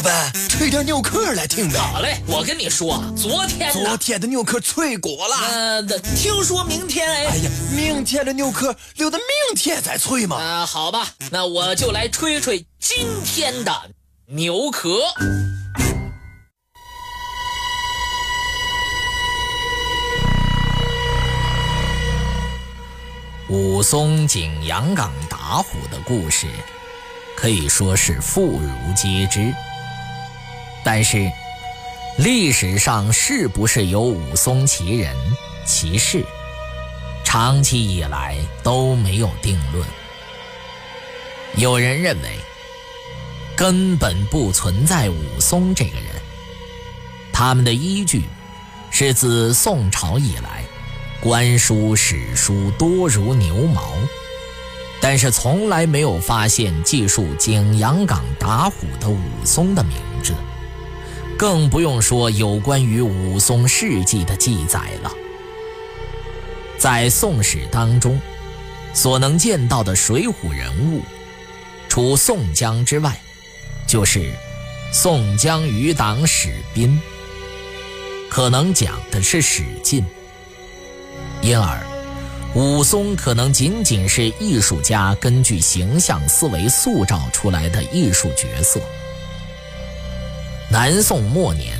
老板，吹点牛壳来听呗。好嘞，我跟你说，昨天昨天的牛壳脆过了。呃，听说明天哎。哎呀，明天的牛壳留到明天再吹嘛。啊，好吧，那我就来吹吹今天的牛壳。武松景阳冈打虎的故事，可以说是妇孺皆知。但是，历史上是不是有武松其人其事，长期以来都没有定论。有人认为，根本不存在武松这个人。他们的依据，是自宋朝以来。官书史书多如牛毛，但是从来没有发现记述景阳冈打虎的武松的名字，更不用说有关于武松事迹的记载了。在《宋史》当中，所能见到的水浒人物，除宋江之外，就是宋江余党史斌，可能讲的是史进。因而，武松可能仅仅是艺术家根据形象思维塑造出来的艺术角色。南宋末年，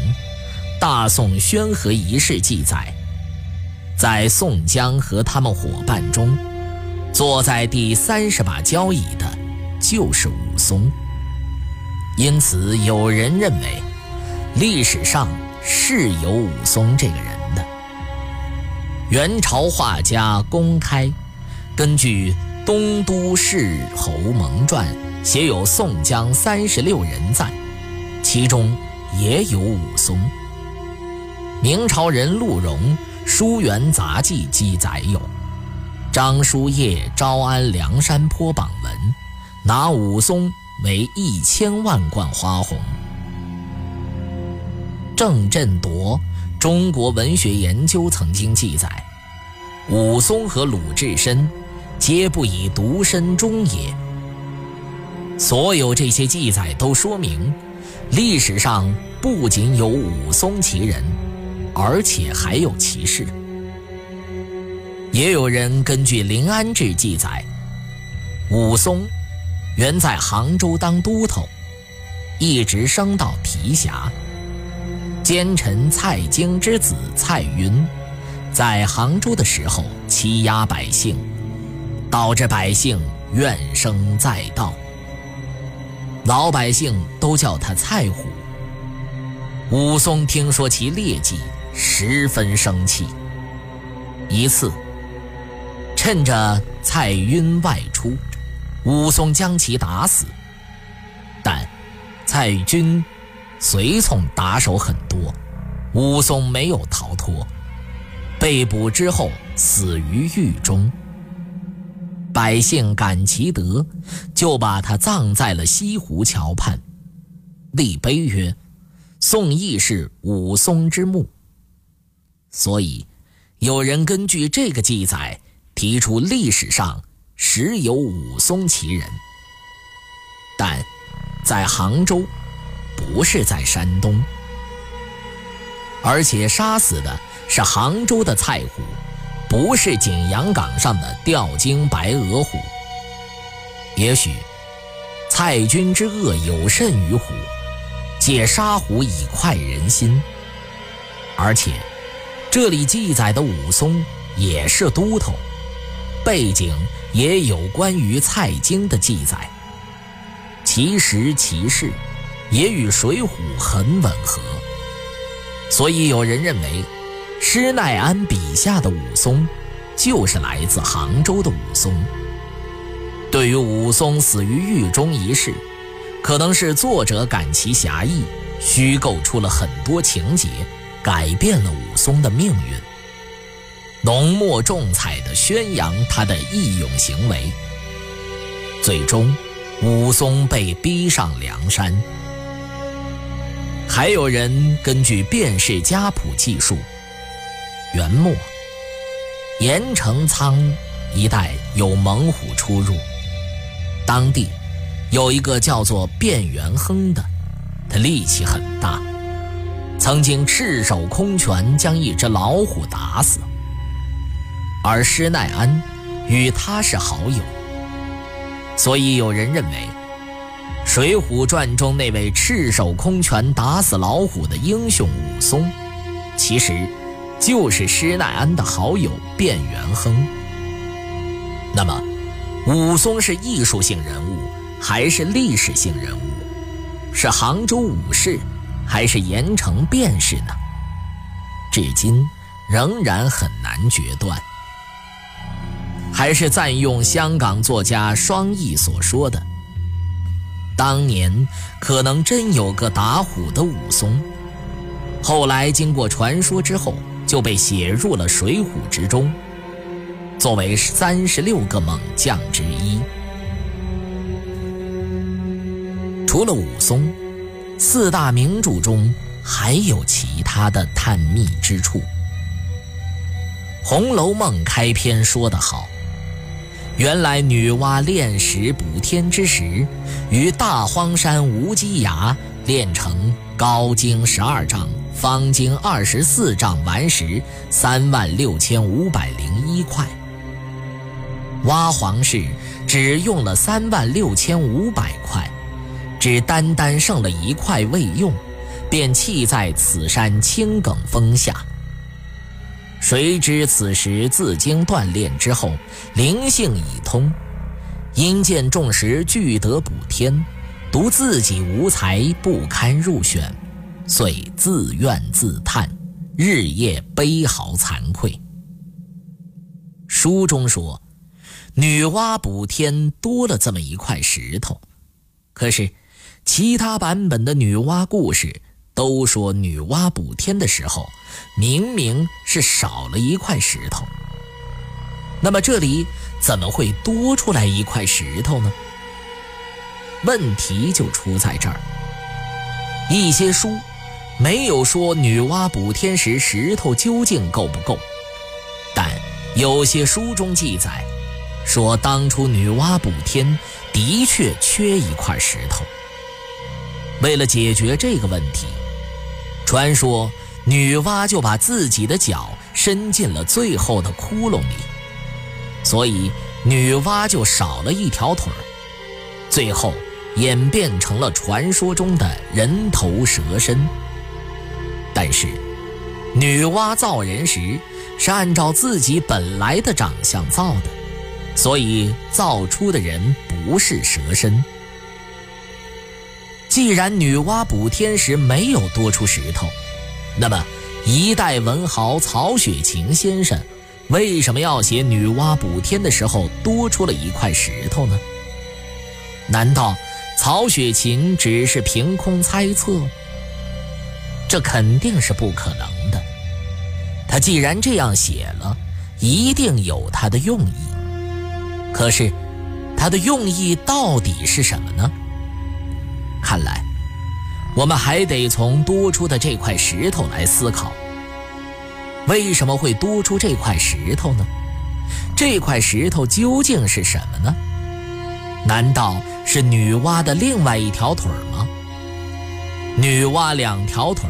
《大宋宣和遗事》记载，在宋江和他们伙伴中，坐在第三十把交椅的，就是武松。因此，有人认为，历史上是有武松这个人的。元朝画家公开根据《东都市侯蒙传》写有宋江三十六人赞，其中也有武松。明朝人陆荣《书园杂记》记载有张叔夜招安梁山坡榜文，拿武松为一千万贯花红。郑振铎。中国文学研究曾经记载，武松和鲁智深皆不以独身终也。所有这些记载都说明，历史上不仅有武松其人，而且还有其事。也有人根据《临安志》记载，武松原在杭州当都头，一直升到提辖。奸臣蔡京之子蔡云，在杭州的时候欺压百姓，导致百姓怨声载道。老百姓都叫他蔡虎。武松听说其劣迹，十分生气。一次，趁着蔡云外出，武松将其打死。但蔡军。随从打手很多，武松没有逃脱，被捕之后死于狱中。百姓感其德，就把他葬在了西湖桥畔，立碑曰：“宋义士武松之墓。”所以，有人根据这个记载提出历史上实有武松其人，但在杭州。不是在山东，而且杀死的是杭州的蔡虎，不是景阳冈上的吊睛白额虎。也许蔡军之恶有甚于虎，借杀虎以快人心。而且这里记载的武松也是都头，背景也有关于蔡京的记载，其实其事。也与《水浒》很吻合，所以有人认为，施耐庵笔下的武松，就是来自杭州的武松。对于武松死于狱中一事，可能是作者感其侠义，虚构出了很多情节，改变了武松的命运，浓墨重彩地宣扬他的义勇行为。最终，武松被逼上梁山。还有人根据《卞氏家谱》记述，元末盐城仓一带有猛虎出入，当地有一个叫做卞元亨的，他力气很大，曾经赤手空拳将一只老虎打死。而施耐庵与他是好友，所以有人认为，《水浒传》中那位赤手空拳打死老虎的英雄武松，其实就是施耐庵的好友卞元亨。那么，武松是艺术性人物还是历史性人物？是杭州武士，还是盐城卞士呢？至今仍然很难决断。还是赞用香港作家双翼所说的：“当年可能真有个打虎的武松，后来经过传说之后，就被写入了《水浒》之中，作为三十六个猛将之一。除了武松，四大名著中还有其他的探秘之处。《红楼梦》开篇说得好。原来女娲炼石补天之时，于大荒山无稽崖炼成高经十二丈、方经二十四丈顽石三万六千五百零一块。挖黄氏只用了三万六千五百块，只单单剩了一块未用，便弃在此山青埂峰下。谁知此时自经锻炼之后，灵性已通，因见众石俱得补天，独自己无才，不堪入选，遂自怨自叹，日夜悲嚎惭愧。书中说，女娲补天多了这么一块石头，可是其他版本的女娲故事。都说女娲补天的时候，明明是少了一块石头。那么这里怎么会多出来一块石头呢？问题就出在这儿。一些书没有说女娲补天时石头究竟够不够，但有些书中记载，说当初女娲补天的确缺一块石头。为了解决这个问题。传说女娲就把自己的脚伸进了最后的窟窿里，所以女娲就少了一条腿，最后演变成了传说中的人头蛇身。但是，女娲造人时是按照自己本来的长相造的，所以造出的人不是蛇身。既然女娲补天时没有多出石头，那么一代文豪曹雪芹先生为什么要写女娲补天的时候多出了一块石头呢？难道曹雪芹只是凭空猜测？这肯定是不可能的。他既然这样写了，一定有他的用意。可是，他的用意到底是什么呢？看来，我们还得从多出的这块石头来思考。为什么会多出这块石头呢？这块石头究竟是什么呢？难道是女娲的另外一条腿吗？女娲两条腿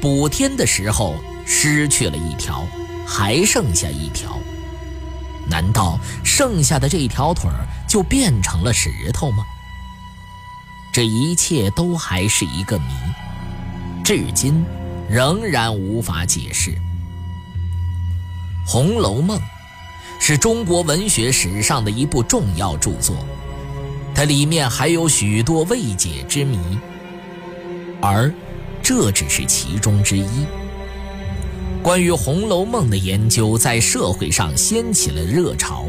补天的时候失去了一条，还剩下一条。难道剩下的这条腿就变成了石头吗？这一切都还是一个谜，至今仍然无法解释。《红楼梦》是中国文学史上的一部重要著作，它里面还有许多未解之谜，而这只是其中之一。关于《红楼梦》的研究在社会上掀起了热潮，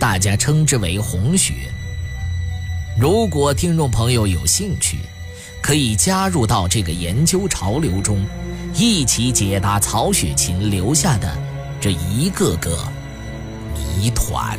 大家称之为“红学”。如果听众朋友有兴趣，可以加入到这个研究潮流中，一起解答曹雪芹留下的这一个个谜团。